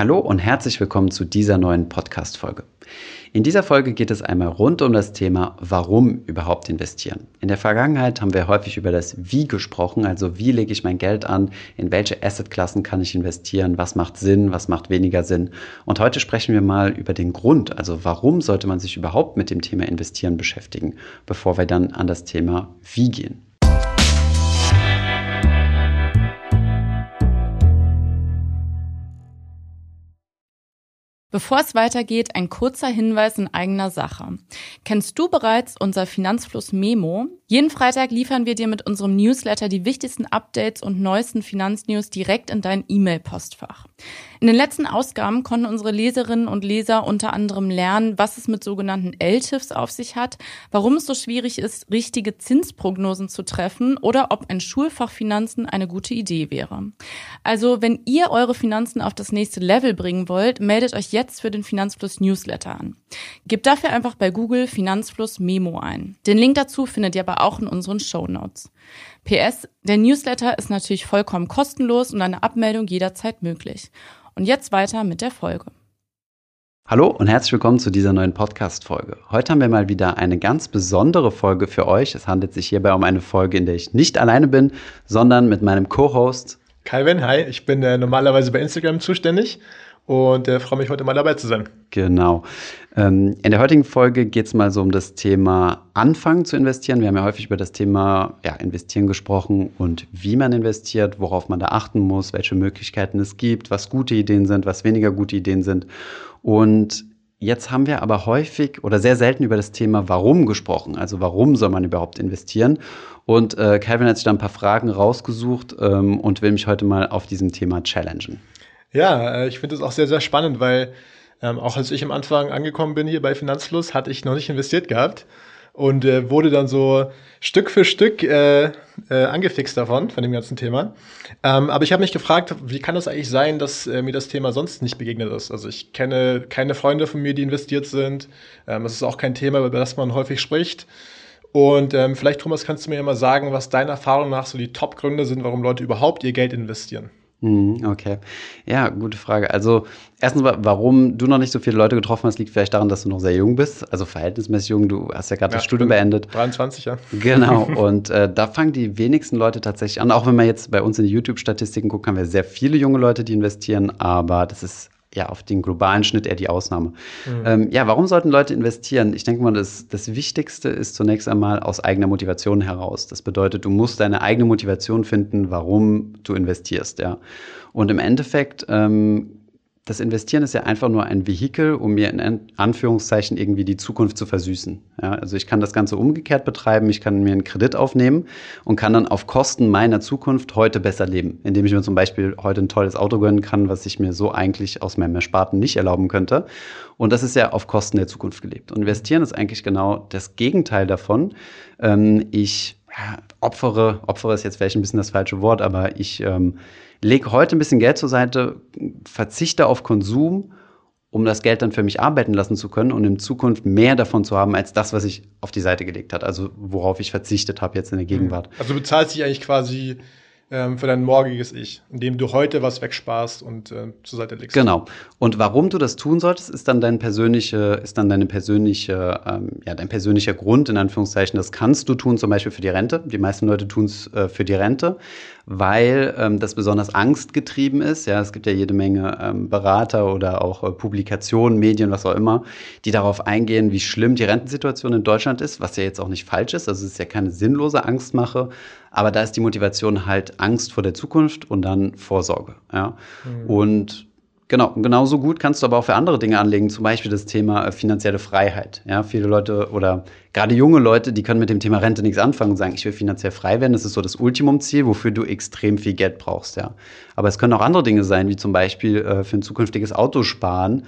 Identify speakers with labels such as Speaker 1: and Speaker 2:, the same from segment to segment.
Speaker 1: Hallo und herzlich willkommen zu dieser neuen Podcast-Folge. In dieser Folge geht es einmal rund um das Thema, warum überhaupt investieren. In der Vergangenheit haben wir häufig über das Wie gesprochen, also wie lege ich mein Geld an, in welche Assetklassen kann ich investieren, was macht Sinn, was macht weniger Sinn. Und heute sprechen wir mal über den Grund, also warum sollte man sich überhaupt mit dem Thema Investieren beschäftigen, bevor wir dann an das Thema Wie gehen.
Speaker 2: Bevor es weitergeht, ein kurzer Hinweis in eigener Sache. Kennst du bereits unser Finanzfluss Memo? Jeden Freitag liefern wir dir mit unserem Newsletter die wichtigsten Updates und neuesten Finanznews direkt in dein E-Mail-Postfach. In den letzten Ausgaben konnten unsere Leserinnen und Leser unter anderem lernen, was es mit sogenannten LTIFs auf sich hat, warum es so schwierig ist, richtige Zinsprognosen zu treffen oder ob ein Schulfach Finanzen eine gute Idee wäre. Also, wenn ihr eure Finanzen auf das nächste Level bringen wollt, meldet euch jetzt für den Finanzfluss Newsletter an. Gebt dafür einfach bei Google Finanzfluss Memo ein. Den Link dazu findet ihr aber auch in unseren Show Notes. PS, der Newsletter ist natürlich vollkommen kostenlos und eine Abmeldung jederzeit möglich. Und jetzt weiter mit der Folge.
Speaker 1: Hallo und herzlich willkommen zu dieser neuen Podcast-Folge. Heute haben wir mal wieder eine ganz besondere Folge für euch. Es handelt sich hierbei um eine Folge, in der ich nicht alleine bin, sondern mit meinem Co-Host.
Speaker 3: Calvin, hi, ich bin äh, normalerweise bei Instagram zuständig und äh, freue mich heute mal dabei zu sein.
Speaker 1: Genau. Ähm, in der heutigen Folge geht es mal so um das Thema Anfangen zu investieren. Wir haben ja häufig über das Thema ja, Investieren gesprochen und wie man investiert, worauf man da achten muss, welche Möglichkeiten es gibt, was gute Ideen sind, was weniger gute Ideen sind. Und Jetzt haben wir aber häufig oder sehr selten über das Thema Warum gesprochen. Also warum soll man überhaupt investieren? Und äh, Calvin hat sich da ein paar Fragen rausgesucht ähm, und will mich heute mal auf diesem Thema challengen.
Speaker 3: Ja, äh, ich finde es auch sehr, sehr spannend, weil ähm, auch als ich am Anfang angekommen bin hier bei Finanzfluss, hatte ich noch nicht investiert gehabt und äh, wurde dann so Stück für Stück äh, äh, angefixt davon, von dem ganzen Thema. Ähm, aber ich habe mich gefragt, wie kann das eigentlich sein, dass äh, mir das Thema sonst nicht begegnet ist? Also ich kenne keine Freunde von mir, die investiert sind. Ähm, das ist auch kein Thema, über das man häufig spricht. Und ähm, vielleicht, Thomas, kannst du mir ja mal sagen, was deiner Erfahrung nach so die Top-Gründe sind, warum Leute überhaupt ihr Geld investieren?
Speaker 1: Mhm, okay. Ja, gute Frage. Also erstens, warum du noch nicht so viele Leute getroffen hast, liegt vielleicht daran, dass du noch sehr jung bist, also verhältnismäßig jung. Du hast ja gerade ja, das Studium beendet.
Speaker 3: 23, ja.
Speaker 1: Genau. Und äh, da fangen die wenigsten Leute tatsächlich an. Auch wenn man jetzt bei uns in die YouTube-Statistiken guckt, haben wir sehr viele junge Leute, die investieren, aber das ist ja, auf den globalen Schnitt eher die Ausnahme. Mhm. Ähm, ja, warum sollten Leute investieren? Ich denke mal, das, das Wichtigste ist zunächst einmal aus eigener Motivation heraus. Das bedeutet, du musst deine eigene Motivation finden, warum du investierst, ja. Und im Endeffekt ähm, das Investieren ist ja einfach nur ein Vehikel, um mir in Anführungszeichen irgendwie die Zukunft zu versüßen. Ja, also ich kann das Ganze umgekehrt betreiben, ich kann mir einen Kredit aufnehmen und kann dann auf Kosten meiner Zukunft heute besser leben, indem ich mir zum Beispiel heute ein tolles Auto gönnen kann, was ich mir so eigentlich aus meinem Ersparten nicht erlauben könnte. Und das ist ja auf Kosten der Zukunft gelebt. Und investieren ist eigentlich genau das Gegenteil davon. Ähm, ich opfere, opfere ist jetzt vielleicht ein bisschen das falsche Wort, aber ich ähm, lege heute ein bisschen Geld zur Seite, verzichte auf Konsum, um das Geld dann für mich arbeiten lassen zu können und in Zukunft mehr davon zu haben als das, was ich auf die Seite gelegt hat, also worauf ich verzichtet habe jetzt in der Gegenwart.
Speaker 3: Also du bezahlst dich eigentlich quasi ähm, für dein morgiges Ich, indem du heute was wegsparst und äh, zur Seite legst.
Speaker 1: Genau. Und warum du das tun solltest, ist dann dein persönliche, ist dann deine persönliche, ähm, ja, dein persönlicher Grund, in Anführungszeichen. Das kannst du tun, zum Beispiel für die Rente. Die meisten Leute tun es äh, für die Rente, weil ähm, das besonders angstgetrieben ist. Ja, es gibt ja jede Menge ähm, Berater oder auch äh, Publikationen, Medien, was auch immer, die darauf eingehen, wie schlimm die Rentensituation in Deutschland ist, was ja jetzt auch nicht falsch ist. Also es ist ja keine sinnlose Angstmache, aber da ist die Motivation halt Angst vor der Zukunft und dann Vorsorge. Ja? Mhm. Und Genau, genauso gut kannst du aber auch für andere Dinge anlegen, zum Beispiel das Thema äh, finanzielle Freiheit. Ja, viele Leute oder gerade junge Leute, die können mit dem Thema Rente nichts anfangen und sagen, ich will finanziell frei werden. Das ist so das Ultimumziel, wofür du extrem viel Geld brauchst. Ja, aber es können auch andere Dinge sein, wie zum Beispiel äh, für ein zukünftiges Auto sparen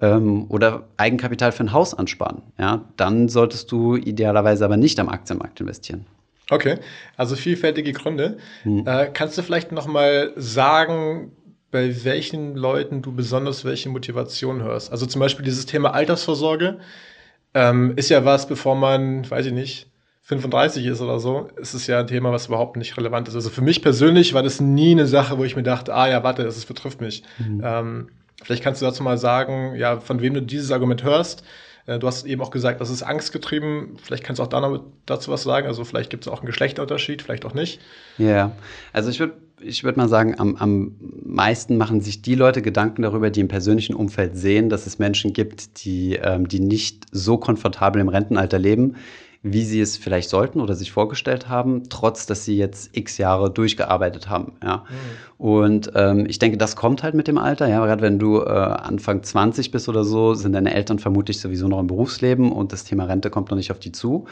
Speaker 1: ähm, oder Eigenkapital für ein Haus ansparen. Ja, dann solltest du idealerweise aber nicht am Aktienmarkt investieren.
Speaker 3: Okay, also vielfältige Gründe. Hm. Äh, kannst du vielleicht noch mal sagen, bei welchen Leuten du besonders welche Motivation hörst? Also zum Beispiel dieses Thema Altersvorsorge ähm, ist ja was, bevor man, weiß ich nicht, 35 ist oder so, ist es ja ein Thema, was überhaupt nicht relevant ist. Also für mich persönlich war das nie eine Sache, wo ich mir dachte, ah ja, warte, das betrifft mich. Mhm. Ähm, Vielleicht kannst du dazu mal sagen, ja, von wem du dieses Argument hörst. Äh, du hast eben auch gesagt, das ist angstgetrieben. Vielleicht kannst du auch da noch dazu was sagen. Also vielleicht gibt es auch einen Geschlechterunterschied, vielleicht auch nicht.
Speaker 1: Ja, also ich würde ich würde mal sagen, am, am meisten machen sich die Leute Gedanken darüber, die im persönlichen Umfeld sehen, dass es Menschen gibt, die, ähm, die nicht so komfortabel im Rentenalter leben, wie sie es vielleicht sollten oder sich vorgestellt haben, trotz dass sie jetzt x Jahre durchgearbeitet haben. Ja. Mhm. Und ähm, ich denke, das kommt halt mit dem Alter. Ja, gerade wenn du äh, Anfang 20 bist oder so, sind deine Eltern vermutlich sowieso noch im Berufsleben und das Thema Rente kommt noch nicht auf die zu.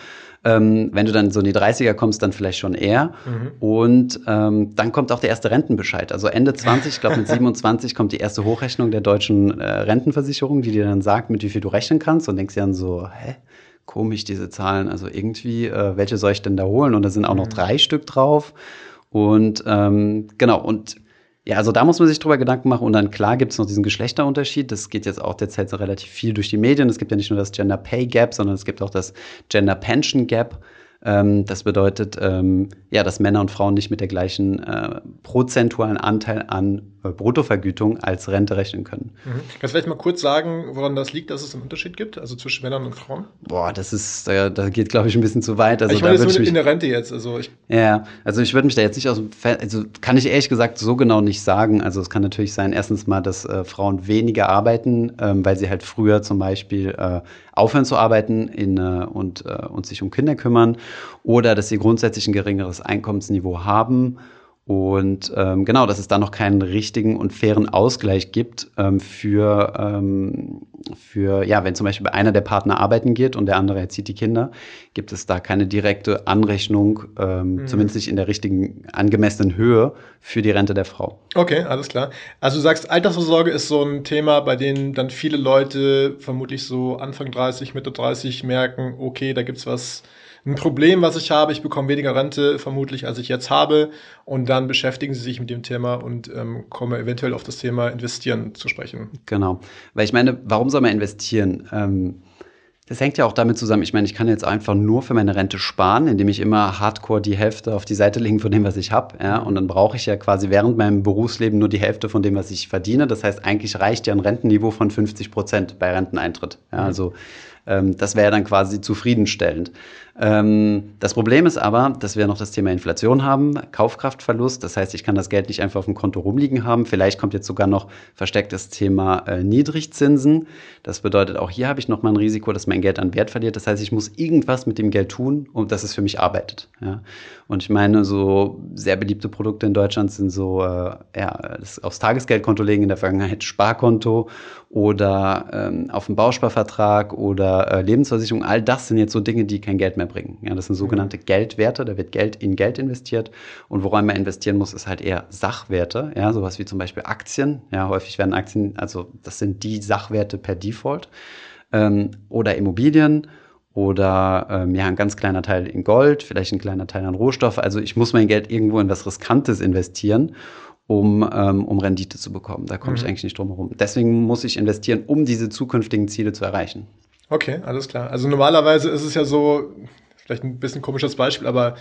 Speaker 1: Ähm, wenn du dann so in die 30er kommst, dann vielleicht schon eher. Mhm. Und ähm, dann kommt auch der erste Rentenbescheid. Also Ende 20, ich glaube mit 27 kommt die erste Hochrechnung der deutschen äh, Rentenversicherung, die dir dann sagt, mit wie viel du rechnen kannst und denkst dir dann so, hä? Komisch, diese Zahlen. Also irgendwie, äh, welche soll ich denn da holen? Und da sind auch noch mhm. drei Stück drauf. Und ähm, genau, und ja, also da muss man sich drüber Gedanken machen. Und dann klar gibt es noch diesen Geschlechterunterzieht. Das geht jetzt auch derzeit so relativ viel durch die Medien. Es gibt ja nicht nur das Gender Pay Gap, sondern es gibt auch das Gender Pension Gap. Ähm, das bedeutet, ähm, ja, dass Männer und Frauen nicht mit der gleichen äh, prozentualen Anteil an Bruttovergütung als Rente rechnen können.
Speaker 3: Mhm. Kannst du vielleicht mal kurz sagen, woran das liegt, dass es einen Unterschied gibt, also zwischen Männern und Frauen?
Speaker 1: Boah, das ist, äh, da geht, glaube ich, ein bisschen zu weit.
Speaker 3: Also, ich meine, da jetzt in der Rente jetzt. Also ich
Speaker 1: ja, also ich würde mich da jetzt nicht aus dem also kann ich ehrlich gesagt so genau nicht sagen. Also es kann natürlich sein, erstens mal, dass äh, Frauen weniger arbeiten, ähm, weil sie halt früher zum Beispiel äh, aufhören zu arbeiten in, äh, und, äh, und sich um Kinder kümmern oder dass sie grundsätzlich ein geringeres Einkommensniveau haben und ähm, genau, dass es da noch keinen richtigen und fairen Ausgleich gibt ähm, für, ähm, für, ja, wenn zum Beispiel einer der Partner arbeiten geht und der andere erzieht die Kinder, gibt es da keine direkte Anrechnung, ähm, mhm. zumindest nicht in der richtigen angemessenen Höhe für die Rente der Frau.
Speaker 3: Okay, alles klar. Also du sagst, Altersvorsorge ist so ein Thema, bei dem dann viele Leute vermutlich so Anfang 30, Mitte 30 merken, okay, da gibt's was ein Problem, was ich habe. Ich bekomme weniger Rente vermutlich, als ich jetzt habe. Und dann beschäftigen sie sich mit dem Thema und ähm, kommen eventuell auf das Thema Investieren zu sprechen.
Speaker 1: Genau. Weil ich meine, warum soll man investieren? Ähm das hängt ja auch damit zusammen, ich meine, ich kann jetzt einfach nur für meine Rente sparen, indem ich immer hardcore die Hälfte auf die Seite lege von dem, was ich habe. Ja? Und dann brauche ich ja quasi während meinem Berufsleben nur die Hälfte von dem, was ich verdiene. Das heißt, eigentlich reicht ja ein Rentenniveau von 50 Prozent bei Renteneintritt. Ja? Also ähm, das wäre dann quasi zufriedenstellend. Ähm, das Problem ist aber, dass wir noch das Thema Inflation haben, Kaufkraftverlust. Das heißt, ich kann das Geld nicht einfach auf dem Konto rumliegen haben. Vielleicht kommt jetzt sogar noch versteckt das Thema äh, Niedrigzinsen. Das bedeutet, auch hier habe ich nochmal ein Risiko, dass mein Geld an Wert verliert. Das heißt, ich muss irgendwas mit dem Geld tun, um dass es für mich arbeitet. Ja? Und ich meine, so sehr beliebte Produkte in Deutschland sind so, äh, ja, das aufs Tagesgeldkonto legen, in der Vergangenheit Sparkonto oder ähm, auf dem Bausparvertrag oder äh, Lebensversicherung. All das sind jetzt so Dinge, die kein Geld mehr bringen. Ja, das sind sogenannte Geldwerte, da wird Geld in Geld investiert. Und woran man investieren muss, ist halt eher Sachwerte, ja, sowas wie zum Beispiel Aktien. Ja, häufig werden Aktien, also das sind die Sachwerte per Default. Ähm, oder Immobilien oder ähm, ja, ein ganz kleiner Teil in Gold, vielleicht ein kleiner Teil an Rohstoffe. Also ich muss mein Geld irgendwo in was Riskantes investieren, um, ähm, um Rendite zu bekommen. Da komme mhm. ich eigentlich nicht drum herum. Deswegen muss ich investieren, um diese zukünftigen Ziele zu erreichen.
Speaker 3: Okay, alles klar. Also normalerweise ist es ja so, vielleicht ein bisschen komisches Beispiel, aber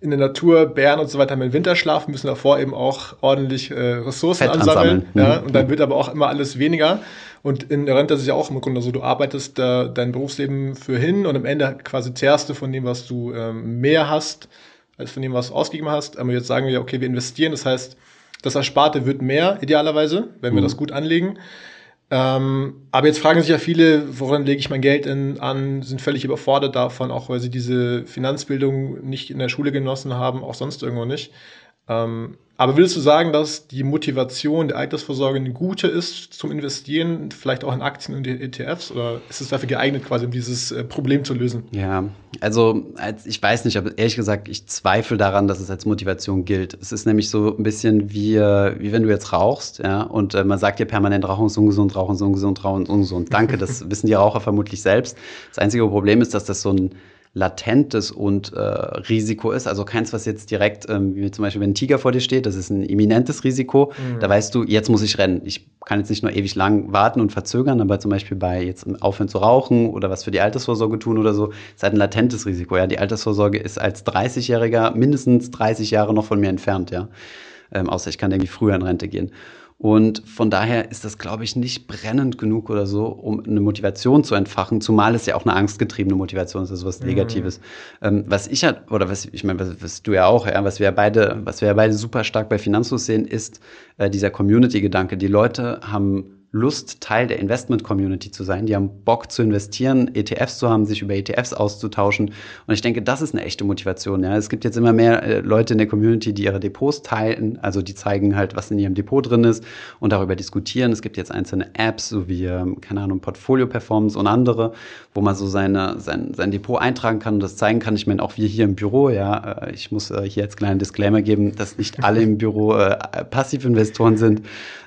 Speaker 3: in der Natur, Bären und so weiter haben einen Winterschlaf, müssen davor eben auch ordentlich äh, Ressourcen Fett ansammeln. ansammeln. Ja, mhm. Und dann wird aber auch immer alles weniger. Und in der Rente ist es ja auch im Grunde so, du arbeitest da dein Berufsleben für hin und am Ende quasi zehrst du von dem, was du ähm, mehr hast, als von dem, was du ausgegeben hast. Aber jetzt sagen wir, okay, wir investieren, das heißt, das Ersparte wird mehr, idealerweise, wenn wir mhm. das gut anlegen. Ähm, aber jetzt fragen sich ja viele, woran lege ich mein Geld in, an, sind völlig überfordert davon, auch weil sie diese Finanzbildung nicht in der Schule genossen haben, auch sonst irgendwo nicht. Ähm, aber willst du sagen, dass die Motivation der Altersvorsorge eine gute ist zum Investieren, vielleicht auch in Aktien und ETFs? Oder ist es dafür geeignet, quasi um dieses äh, Problem zu lösen?
Speaker 1: Ja, also ich weiß nicht, aber ehrlich gesagt, ich zweifle daran, dass es als Motivation gilt. Es ist nämlich so ein bisschen wie, äh, wie wenn du jetzt rauchst, ja, und äh, man sagt dir permanent, Rauchen ist ungesund, Rauchen ist ungesund, Rauchen ist ungesund. Danke, das wissen die Raucher vermutlich selbst. Das einzige Problem ist, dass das so ein latentes und äh, Risiko ist. Also keins, was jetzt direkt, ähm, wie zum Beispiel, wenn ein Tiger vor dir steht, das ist ein imminentes Risiko. Mhm. Da weißt du, jetzt muss ich rennen. Ich kann jetzt nicht nur ewig lang warten und verzögern, aber zum Beispiel bei jetzt aufhören zu rauchen oder was für die Altersvorsorge tun oder so, ist halt ein latentes Risiko. Ja, die Altersvorsorge ist als 30-Jähriger mindestens 30 Jahre noch von mir entfernt, ja. Ähm, außer ich kann irgendwie früher in Rente gehen. Und von daher ist das, glaube ich, nicht brennend genug oder so, um eine Motivation zu entfachen, zumal es ja auch eine angstgetriebene Motivation ist, also was mhm. Negatives. Mhm. Ähm, was ich halt, oder was, ich meine, was, was, du ja auch, ja, was wir ja beide, was wir ja beide super stark bei Finanzlos sehen, ist äh, dieser Community-Gedanke. Die Leute haben Lust, Teil der Investment-Community zu sein. Die haben Bock zu investieren, ETFs zu haben, sich über ETFs auszutauschen. Und ich denke, das ist eine echte Motivation. Ja. Es gibt jetzt immer mehr äh, Leute in der Community, die ihre Depots teilen. Also die zeigen halt, was in ihrem Depot drin ist und darüber diskutieren. Es gibt jetzt einzelne Apps, so wie, ähm, keine Ahnung, Portfolio Performance und andere, wo man so seine, sein, sein Depot eintragen kann und das zeigen kann. Ich meine, auch wir hier im Büro, ja, äh, ich muss äh, hier als kleinen Disclaimer geben, dass nicht alle im Büro äh, Passivinvestoren sind.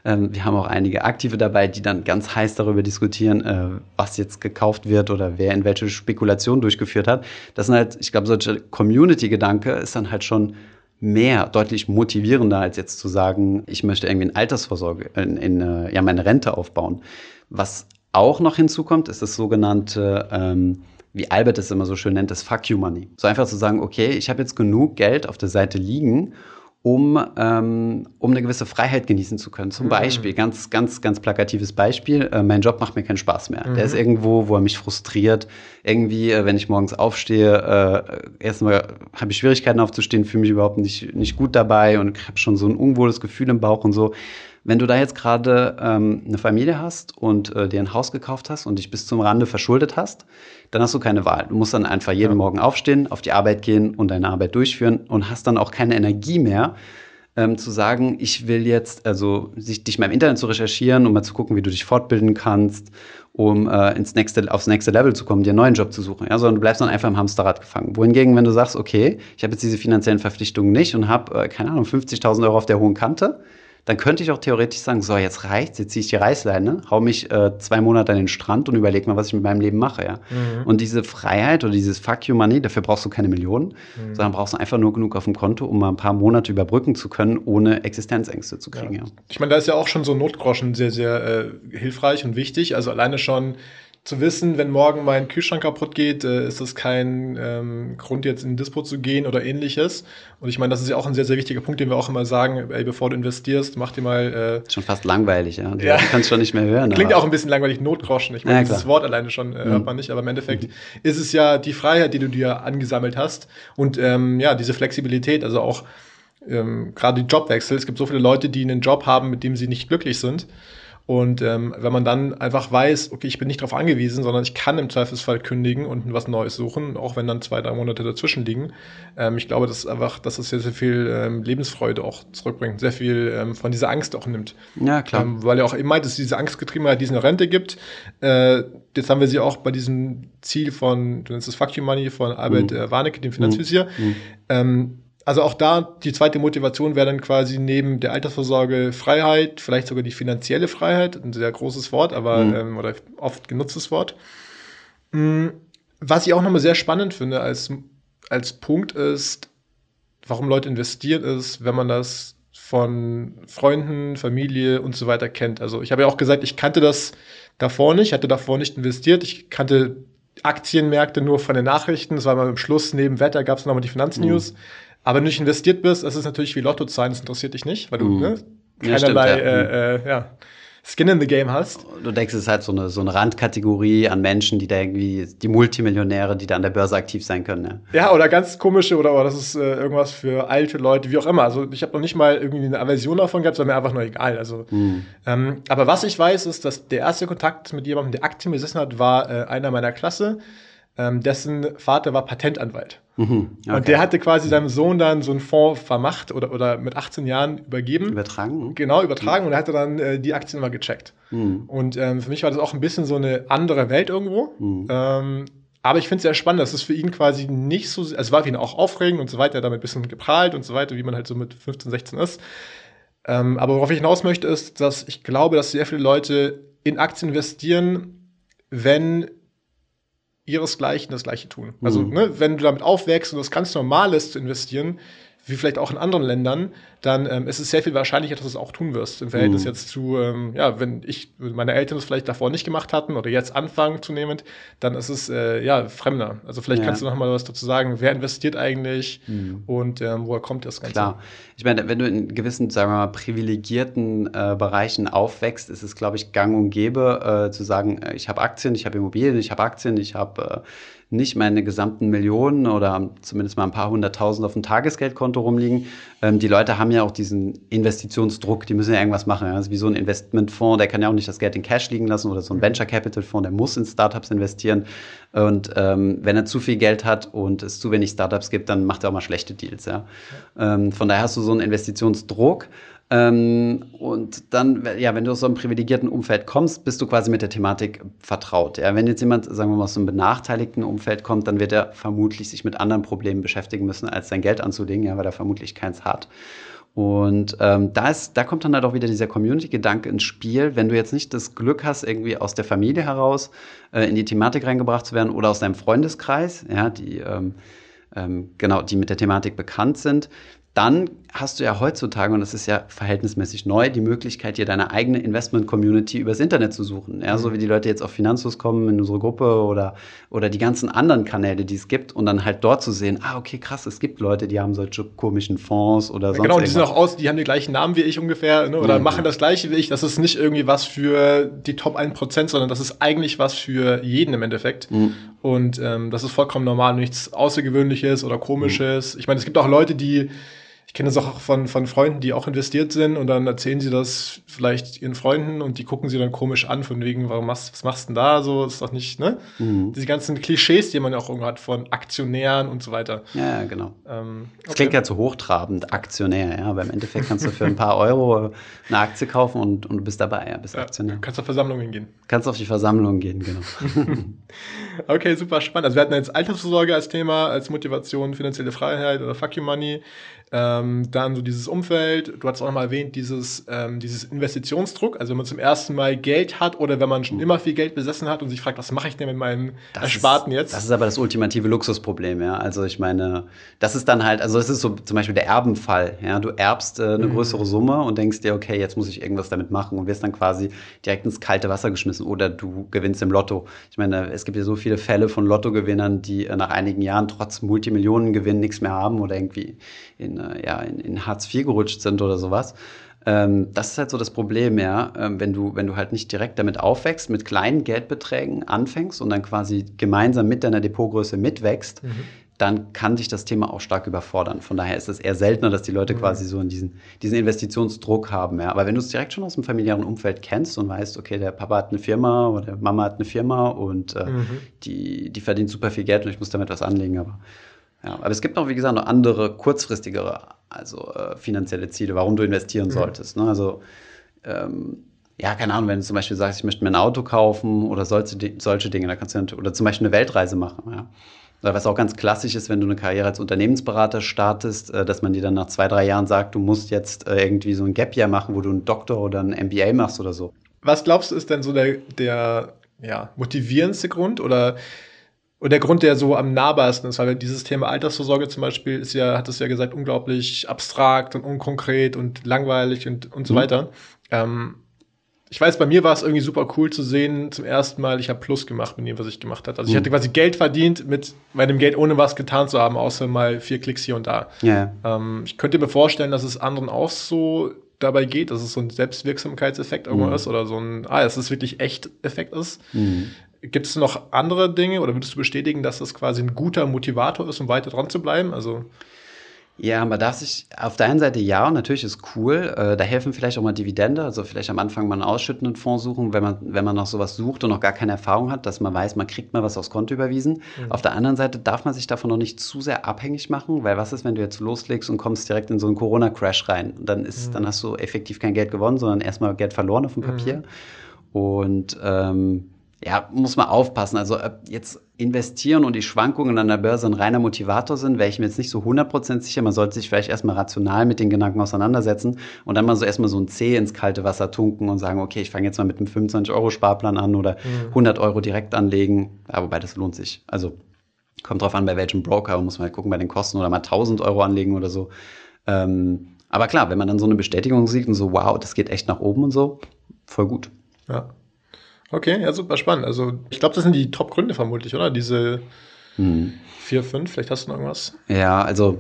Speaker 1: Ähm, wir haben auch einige Aktive dabei, die dann ganz heiß darüber diskutieren, äh, was jetzt gekauft wird oder wer in welche Spekulation durchgeführt hat. Das sind halt, ich glaube, solche Community-Gedanke ist dann halt schon mehr, deutlich motivierender, als jetzt zu sagen, ich möchte irgendwie in Altersvorsorge, in, in äh, ja, meine Rente aufbauen. Was auch noch hinzukommt, ist das sogenannte, ähm, wie Albert es immer so schön nennt, das Fuck You Money. So einfach zu sagen, okay, ich habe jetzt genug Geld auf der Seite liegen um, ähm, um eine gewisse Freiheit genießen zu können. Zum mhm. Beispiel, ganz, ganz, ganz plakatives Beispiel, äh, mein Job macht mir keinen Spaß mehr. Mhm. Der ist irgendwo, wo er mich frustriert. Irgendwie, äh, wenn ich morgens aufstehe, äh, erstmal habe ich Schwierigkeiten aufzustehen, fühle mich überhaupt nicht, nicht gut dabei und habe schon so ein unwohles Gefühl im Bauch und so. Wenn du da jetzt gerade ähm, eine Familie hast und äh, dir ein Haus gekauft hast und dich bis zum Rande verschuldet hast, dann hast du keine Wahl. Du musst dann einfach jeden ja. Morgen aufstehen, auf die Arbeit gehen und deine Arbeit durchführen und hast dann auch keine Energie mehr, ähm, zu sagen, ich will jetzt, also sich, dich mal im Internet zu recherchieren, um mal zu gucken, wie du dich fortbilden kannst, um äh, ins nächste, aufs nächste Level zu kommen, dir einen neuen Job zu suchen. Ja, sondern du bleibst dann einfach im Hamsterrad gefangen. Wohingegen, wenn du sagst, okay, ich habe jetzt diese finanziellen Verpflichtungen nicht und habe, äh, keine Ahnung, 50.000 Euro auf der hohen Kante, dann könnte ich auch theoretisch sagen, so, jetzt reicht's, jetzt ziehe ich die Reißleine, hau mich äh, zwei Monate an den Strand und überleg mal, was ich mit meinem Leben mache, ja. Mhm. Und diese Freiheit oder dieses Fuck you Money, dafür brauchst du keine Millionen, mhm. sondern brauchst du einfach nur genug auf dem Konto, um mal ein paar Monate überbrücken zu können, ohne Existenzängste zu kriegen, ja. ja.
Speaker 3: Ich meine, da ist ja auch schon so Notgroschen sehr, sehr äh, hilfreich und wichtig. Also alleine schon zu wissen, wenn morgen mein Kühlschrank kaputt geht, äh, ist das kein ähm, Grund, jetzt in den Dispo zu gehen oder ähnliches. Und ich meine, das ist ja auch ein sehr, sehr wichtiger Punkt, den wir auch immer sagen, ey, bevor du investierst, mach dir mal.
Speaker 1: Äh, schon fast langweilig, ja. Du ja. kannst schon nicht mehr hören.
Speaker 3: Klingt aber. auch ein bisschen langweilig, Notgroschen. Ich meine, ja, dieses Wort alleine schon äh, mhm. hört man nicht, aber im Endeffekt mhm. ist es ja die Freiheit, die du dir angesammelt hast. Und ähm, ja, diese Flexibilität, also auch ähm, gerade die Jobwechsel. Es gibt so viele Leute, die einen Job haben, mit dem sie nicht glücklich sind. Und ähm, wenn man dann einfach weiß, okay, ich bin nicht darauf angewiesen, sondern ich kann im Zweifelsfall kündigen und was Neues suchen, auch wenn dann zwei, drei Monate dazwischen liegen. Ähm, ich glaube, das ist einfach, dass es sehr, sehr viel ähm, Lebensfreude auch zurückbringt, sehr viel ähm, von dieser Angst auch nimmt.
Speaker 1: Ja, klar.
Speaker 3: Ähm, weil ja auch immer dass es diese Angstgetriebenheit, die es in der Rente gibt. Äh, jetzt haben wir sie auch bei diesem Ziel von, du nennst es Fuck You Money, von Albert mhm. äh, Warnecke, dem Finanzvisier. Mhm. Ähm, also auch da, die zweite Motivation wäre dann quasi neben der Altersvorsorge Freiheit, vielleicht sogar die finanzielle Freiheit, ein sehr großes Wort, aber mhm. ähm, oder oft genutztes Wort. Mhm. Was ich auch nochmal sehr spannend finde als, als Punkt ist, warum Leute investieren, ist, wenn man das von Freunden, Familie und so weiter kennt. Also ich habe ja auch gesagt, ich kannte das davor nicht, hatte davor nicht investiert. Ich kannte Aktienmärkte nur von den Nachrichten. Das war mal im Schluss, neben Wetter gab es nochmal die Finanznews. Mhm. Aber wenn du nicht investiert bist, das ist natürlich wie Lotto zahlen, das interessiert dich nicht, weil du mm. ne, keinerlei ja, stimmt, ja. Äh, äh, ja, Skin in the Game hast.
Speaker 1: Du denkst, es ist halt so eine, so eine Randkategorie an Menschen, die da irgendwie, die Multimillionäre, die da an der Börse aktiv sein können.
Speaker 3: Ja, ja oder ganz komische, oder, oder das ist äh, irgendwas für alte Leute, wie auch immer. Also ich habe noch nicht mal irgendwie eine Aversion davon gehabt, sondern mir einfach nur egal. Also, mhm. ähm, aber was ich weiß, ist, dass der erste Kontakt mit jemandem, der Aktien besessen hat, war äh, einer meiner Klasse. Ähm, dessen Vater war Patentanwalt. Mhm, okay. Und der hatte quasi seinem Sohn dann so einen Fonds vermacht oder, oder mit 18 Jahren übergeben.
Speaker 1: Übertragen?
Speaker 3: Genau, übertragen. Mhm. Und er hatte dann äh, die Aktien mal gecheckt. Mhm. Und ähm, für mich war das auch ein bisschen so eine andere Welt irgendwo. Mhm. Ähm, aber ich finde es sehr spannend, dass es für ihn quasi nicht so, also es war für ihn auch aufregend und so weiter, damit ein bisschen geprahlt und so weiter, wie man halt so mit 15, 16 ist. Ähm, aber worauf ich hinaus möchte, ist, dass ich glaube, dass sehr viele Leute in Aktien investieren, wenn ihresgleichen das Gleiche tun. Also, mhm. ne, wenn du damit aufwächst und das ganz normal ist zu investieren, wie vielleicht auch in anderen Ländern, dann ähm, ist es sehr viel wahrscheinlicher, dass du es auch tun wirst. Im Verhältnis mhm. jetzt zu, ähm, ja, wenn ich, meine Eltern das vielleicht davor nicht gemacht hatten oder jetzt anfangen zunehmend, dann ist es äh, ja fremder. Also vielleicht ja. kannst du noch mal was dazu sagen, wer investiert eigentlich mhm. und ähm, woher kommt das Ganze?
Speaker 1: Klar. Ich meine, wenn du in gewissen, sagen wir mal, privilegierten äh, Bereichen aufwächst, ist es, glaube ich, gang und gäbe äh, zu sagen, äh, ich habe Aktien, ich habe Immobilien, ich habe Aktien, ich habe äh, nicht meine gesamten Millionen oder zumindest mal ein paar hunderttausend auf dem Tagesgeldkonto rumliegen. Ähm, die Leute haben ja auch diesen Investitionsdruck, die müssen ja irgendwas machen. Ja. Also wie so ein Investmentfonds, der kann ja auch nicht das Geld in Cash liegen lassen oder so ein Venture Capital Fonds, der muss in Startups investieren. Und ähm, wenn er zu viel Geld hat und es zu wenig Startups gibt, dann macht er auch mal schlechte Deals. Ja. Ähm, von daher hast du so einen Investitionsdruck. Ähm, und dann, ja, wenn du aus so einem privilegierten Umfeld kommst, bist du quasi mit der Thematik vertraut. Ja, wenn jetzt jemand, sagen wir mal, aus so einem benachteiligten Umfeld kommt, dann wird er vermutlich sich mit anderen Problemen beschäftigen müssen, als sein Geld anzulegen, ja, weil er vermutlich keins hat. Und ähm, da, ist, da kommt dann halt auch wieder dieser Community-Gedanke ins Spiel. Wenn du jetzt nicht das Glück hast, irgendwie aus der Familie heraus äh, in die Thematik reingebracht zu werden oder aus deinem Freundeskreis, ja, die ähm, ähm, genau, die mit der Thematik bekannt sind, dann hast du ja heutzutage, und das ist ja verhältnismäßig neu, die Möglichkeit, dir deine eigene Investment-Community übers Internet zu suchen. Ja, so mhm. wie die Leute jetzt auf Finanzlos kommen in unsere Gruppe oder, oder die ganzen anderen Kanäle, die es gibt und dann halt dort zu sehen, ah, okay, krass, es gibt Leute, die haben solche komischen Fonds oder
Speaker 3: ja, sonst Genau, die sind auch aus, die haben die gleichen Namen wie ich ungefähr ne, oder ja, machen das gleiche wie ich. Das ist nicht irgendwie was für die Top 1%, sondern das ist eigentlich was für jeden im Endeffekt. Mhm. Und ähm, das ist vollkommen normal, nichts Außergewöhnliches oder Komisches. Mhm. Ich meine, es gibt auch Leute, die kenne das auch von, von Freunden, die auch investiert sind und dann erzählen sie das vielleicht ihren Freunden und die gucken sie dann komisch an, von wegen, warum machst, was machst du denn da? So ist doch nicht, ne? Mhm. Diese ganzen Klischees, die man ja auch irgendwo hat von Aktionären und so weiter.
Speaker 1: Ja, genau. Ähm, okay. Das klingt ja zu hochtrabend, Aktionär, ja, aber im Endeffekt kannst du für ein paar Euro eine Aktie kaufen und, und du bist dabei, ja, bist ja, Aktionär.
Speaker 3: Kannst auf Versammlungen gehen.
Speaker 1: Kannst auf die Versammlung gehen, genau.
Speaker 3: okay, super spannend. Also wir hatten jetzt Altersvorsorge als Thema, als Motivation, finanzielle Freiheit oder Fuck You Money. Ähm, dann so dieses Umfeld, du hast auch noch mal erwähnt, dieses, ähm, dieses Investitionsdruck, also wenn man zum ersten Mal Geld hat oder wenn man schon immer viel Geld besessen hat und sich fragt, was mache ich denn mit meinem das Ersparten
Speaker 1: ist,
Speaker 3: jetzt?
Speaker 1: Das ist aber das ultimative Luxusproblem, ja. Also ich meine, das ist dann halt, also es ist so zum Beispiel der Erbenfall, ja. Du erbst äh, eine mhm. größere Summe und denkst dir, okay, jetzt muss ich irgendwas damit machen und wirst dann quasi direkt ins kalte Wasser geschmissen oder du gewinnst im Lotto. Ich meine, es gibt ja so viele Fälle von Lottogewinnern, die äh, nach einigen Jahren trotz Multimillionengewinn nichts mehr haben oder irgendwie in, äh, ja, in, in Hartz IV gerutscht sind oder sowas. Ähm, das ist halt so das Problem, ja, ähm, wenn du, wenn du halt nicht direkt damit aufwächst, mit kleinen Geldbeträgen anfängst und dann quasi gemeinsam mit deiner Depotgröße mitwächst, mhm. dann kann dich das Thema auch stark überfordern. Von daher ist es eher seltener, dass die Leute mhm. quasi so in diesen, diesen Investitionsdruck haben. Ja. Aber wenn du es direkt schon aus dem familiären Umfeld kennst und weißt, okay, der Papa hat eine Firma oder Mama hat eine Firma und äh, mhm. die, die verdient super viel Geld und ich muss damit was anlegen, aber ja, aber es gibt auch, wie gesagt, noch andere kurzfristigere, also äh, finanzielle Ziele, warum du investieren mhm. solltest. Ne? Also, ähm, ja, keine Ahnung, wenn du zum Beispiel sagst, ich möchte mir ein Auto kaufen oder solche, solche Dinge, da kannst du, oder zum Beispiel eine Weltreise machen. Ja. Oder was auch ganz klassisch ist, wenn du eine Karriere als Unternehmensberater startest, äh, dass man dir dann nach zwei, drei Jahren sagt, du musst jetzt äh, irgendwie so ein Gap Year machen, wo du einen Doktor oder ein MBA machst oder so.
Speaker 3: Was glaubst du, ist denn so der, der ja, motivierendste Grund oder und der Grund, der so am nahbarsten ist, weil dieses Thema Altersvorsorge zum Beispiel ist ja, hat es ja gesagt, unglaublich abstrakt und unkonkret und langweilig und, und so mhm. weiter. Ähm, ich weiß, bei mir war es irgendwie super cool zu sehen, zum ersten Mal, ich habe Plus gemacht mit dem, was ich gemacht habe. Also ich mhm. hatte quasi Geld verdient mit meinem Geld, ohne was getan zu haben, außer mal vier Klicks hier und da.
Speaker 1: Yeah.
Speaker 3: Ähm, ich könnte mir vorstellen, dass es anderen auch so dabei geht, dass es so ein Selbstwirksamkeitseffekt irgendwo mhm. ist oder so ein, ah, dass es wirklich echt Effekt ist. Mhm. Gibt es noch andere Dinge oder würdest du bestätigen, dass das quasi ein guter Motivator ist, um weiter dran zu bleiben? Also
Speaker 1: ja, man darf sich auf der einen Seite ja, natürlich ist cool. Äh, da helfen vielleicht auch mal Dividende, also vielleicht am Anfang mal einen ausschüttenden Fonds suchen, wenn man, wenn man noch sowas sucht und noch gar keine Erfahrung hat, dass man weiß, man kriegt mal was aufs Konto überwiesen. Mhm. Auf der anderen Seite darf man sich davon noch nicht zu sehr abhängig machen, weil was ist, wenn du jetzt loslegst und kommst direkt in so einen Corona-Crash rein? Dann, ist, mhm. dann hast du effektiv kein Geld gewonnen, sondern erstmal Geld verloren auf dem Papier. Mhm. Und ähm, ja, muss man aufpassen. Also ob jetzt investieren und die Schwankungen an der Börse ein reiner Motivator sind, wäre ich mir jetzt nicht so 100% sicher. Man sollte sich vielleicht erstmal rational mit den Gedanken auseinandersetzen und dann mal so erstmal so ein C ins kalte Wasser tunken und sagen, okay, ich fange jetzt mal mit einem 25-Euro-Sparplan an oder mhm. 100 Euro direkt anlegen. Ja, wobei das lohnt sich. Also Kommt drauf an, bei welchem Broker, muss man halt gucken bei den Kosten oder mal 1000 Euro anlegen oder so. Ähm, aber klar, wenn man dann so eine Bestätigung sieht und so, wow, das geht echt nach oben und so, voll gut.
Speaker 3: Ja. Okay, ja, super spannend. Also ich glaube, das sind die Top-Gründe vermutlich, oder? Diese hm. vier, fünf, vielleicht hast du noch irgendwas?
Speaker 1: Ja, also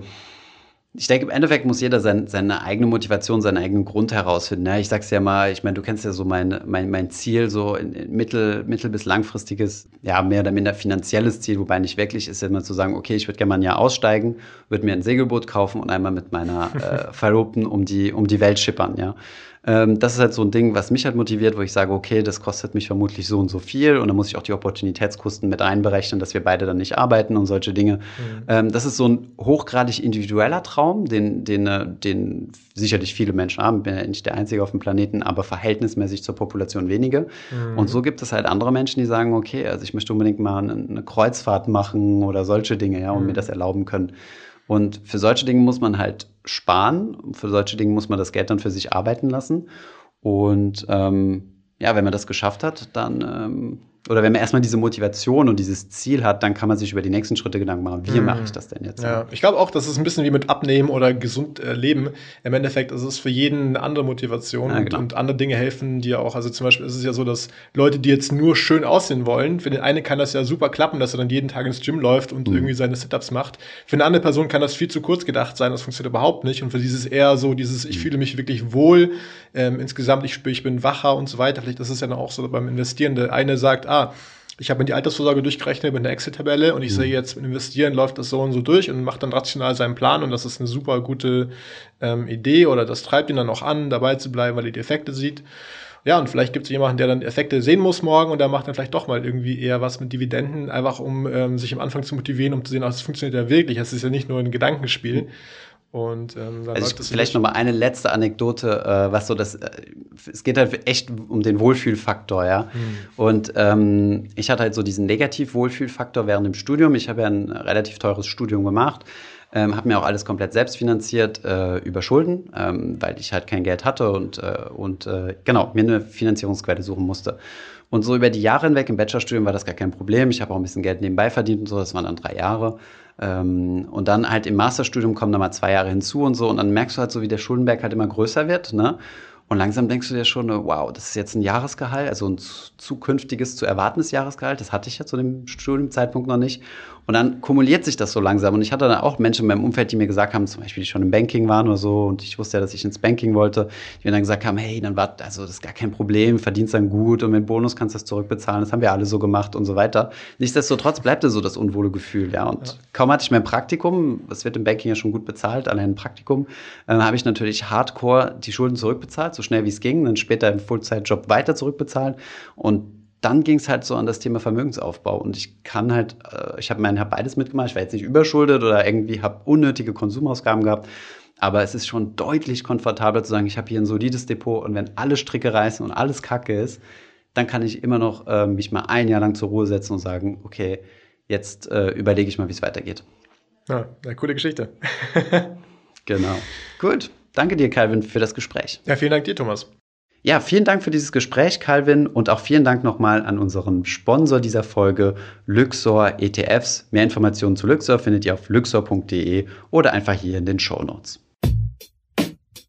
Speaker 1: ich denke, im Endeffekt muss jeder sein, seine eigene Motivation, seinen eigenen Grund herausfinden. Ja, ich sag's ja mal, ich meine, du kennst ja so mein, mein, mein Ziel, so in, in mittel-, mittel- bis langfristiges, ja, mehr oder minder finanzielles Ziel, wobei nicht wirklich ist, immer zu sagen, okay, ich würde gerne mal ein Jahr aussteigen, würde mir ein Segelboot kaufen und einmal mit meiner äh, Verlobten um die, um die Welt schippern, ja. Ähm, das ist halt so ein Ding, was mich halt motiviert, wo ich sage, okay, das kostet mich vermutlich so und so viel und dann muss ich auch die Opportunitätskosten mit einberechnen, dass wir beide dann nicht arbeiten und solche Dinge. Mhm. Ähm, das ist so ein hochgradig individueller Traum, den, den, äh, den sicherlich viele Menschen haben. Ich bin ja nicht der Einzige auf dem Planeten, aber verhältnismäßig zur Population wenige. Mhm. Und so gibt es halt andere Menschen, die sagen, okay, also ich möchte unbedingt mal eine Kreuzfahrt machen oder solche Dinge, ja, und mhm. mir das erlauben können. Und für solche Dinge muss man halt sparen. Für solche Dinge muss man das Geld dann für sich arbeiten lassen. Und ähm, ja, wenn man das geschafft hat, dann ähm, oder wenn man erstmal diese Motivation und dieses Ziel hat, dann kann man sich über die nächsten Schritte Gedanken machen. Wie mhm. mache ich das denn jetzt?
Speaker 3: Ja, ich glaube auch, das ist ein bisschen wie mit Abnehmen oder gesund äh, leben. Im Endeffekt ist es für jeden eine andere Motivation ja, genau. und, und, andere Dinge helfen dir auch. Also zum Beispiel ist es ja so, dass Leute, die jetzt nur schön aussehen wollen, für den einen kann das ja super klappen, dass er dann jeden Tag ins Gym läuft und mhm. irgendwie seine Setups macht. Für eine andere Person kann das viel zu kurz gedacht sein, das funktioniert überhaupt nicht. Und für dieses eher so, dieses, ich mhm. fühle mich wirklich wohl, ähm, insgesamt, ich spüre, ich bin wacher und so weiter. Vielleicht ist es ja dann auch so beim Investieren. Der eine sagt, ah, ich habe mir die Altersvorsorge durchgerechnet mit einer Excel-Tabelle und ich mhm. sehe jetzt, mit Investieren läuft das so und so durch und macht dann rational seinen Plan und das ist eine super gute ähm, Idee oder das treibt ihn dann auch an, dabei zu bleiben, weil er die Effekte sieht. Ja, und vielleicht gibt es jemanden, der dann Effekte sehen muss morgen und der macht dann vielleicht doch mal irgendwie eher was mit Dividenden, einfach um ähm, sich am Anfang zu motivieren, um zu sehen, ach, das funktioniert ja wirklich. Es ist ja nicht nur ein Gedankenspiel. Mhm. Und
Speaker 1: ähm, also ich, vielleicht noch mal eine letzte Anekdote, äh, was so das, äh, es geht halt echt um den Wohlfühlfaktor, ja. Mhm. Und ähm, ich hatte halt so diesen Negativ-Wohlfühlfaktor während dem Studium. Ich habe ja ein relativ teures Studium gemacht, ähm, habe mir auch alles komplett selbst finanziert äh, über Schulden, ähm, weil ich halt kein Geld hatte und, äh, und äh, genau, mir eine Finanzierungsquelle suchen musste. Und so über die Jahre hinweg im Bachelorstudium war das gar kein Problem. Ich habe auch ein bisschen Geld nebenbei verdient und so, das waren dann drei Jahre. Ähm, und dann halt im Masterstudium kommen da mal zwei Jahre hinzu und so. Und dann merkst du halt so, wie der Schuldenberg halt immer größer wird. Ne? Und langsam denkst du dir schon, wow, das ist jetzt ein Jahresgehalt, also ein zukünftiges, zu erwartendes Jahresgehalt. Das hatte ich ja zu dem Studienzeitpunkt noch nicht. Und dann kumuliert sich das so langsam. Und ich hatte dann auch Menschen in meinem Umfeld, die mir gesagt haben, zum Beispiel, die schon im Banking waren oder so, und ich wusste ja, dass ich ins Banking wollte, die mir dann gesagt haben, hey, dann war, also das ist gar kein Problem, verdienst dann gut und mit Bonus kannst du das zurückbezahlen. Das haben wir alle so gemacht und so weiter. Nichtsdestotrotz bleibte so das unwohle Gefühl, ja. Und ja. kaum hatte ich mein Praktikum, das wird im Banking ja schon gut bezahlt, allein ein Praktikum, äh, habe ich natürlich hardcore die Schulden zurückbezahlt, so schnell wie es ging, dann später im Fullzeitjob weiter zurückbezahlt und dann ging es halt so an das Thema Vermögensaufbau. Und ich kann halt, äh, ich habe mein, hab beides mitgemacht. Ich war jetzt nicht überschuldet oder irgendwie habe unnötige Konsumausgaben gehabt. Aber es ist schon deutlich komfortabler zu sagen, ich habe hier ein solides Depot und wenn alle Stricke reißen und alles Kacke ist, dann kann ich immer noch äh, mich mal ein Jahr lang zur Ruhe setzen und sagen, okay, jetzt äh, überlege ich mal, wie es weitergeht.
Speaker 3: Ja, eine coole Geschichte.
Speaker 1: genau. Gut. Danke dir, Calvin, für das Gespräch.
Speaker 3: Ja, vielen Dank dir, Thomas.
Speaker 1: Ja, vielen Dank für dieses Gespräch, Calvin, und auch vielen Dank nochmal an unseren Sponsor dieser Folge, Luxor ETFs. Mehr Informationen zu Luxor findet ihr auf luxor.de oder einfach hier in den Show Notes.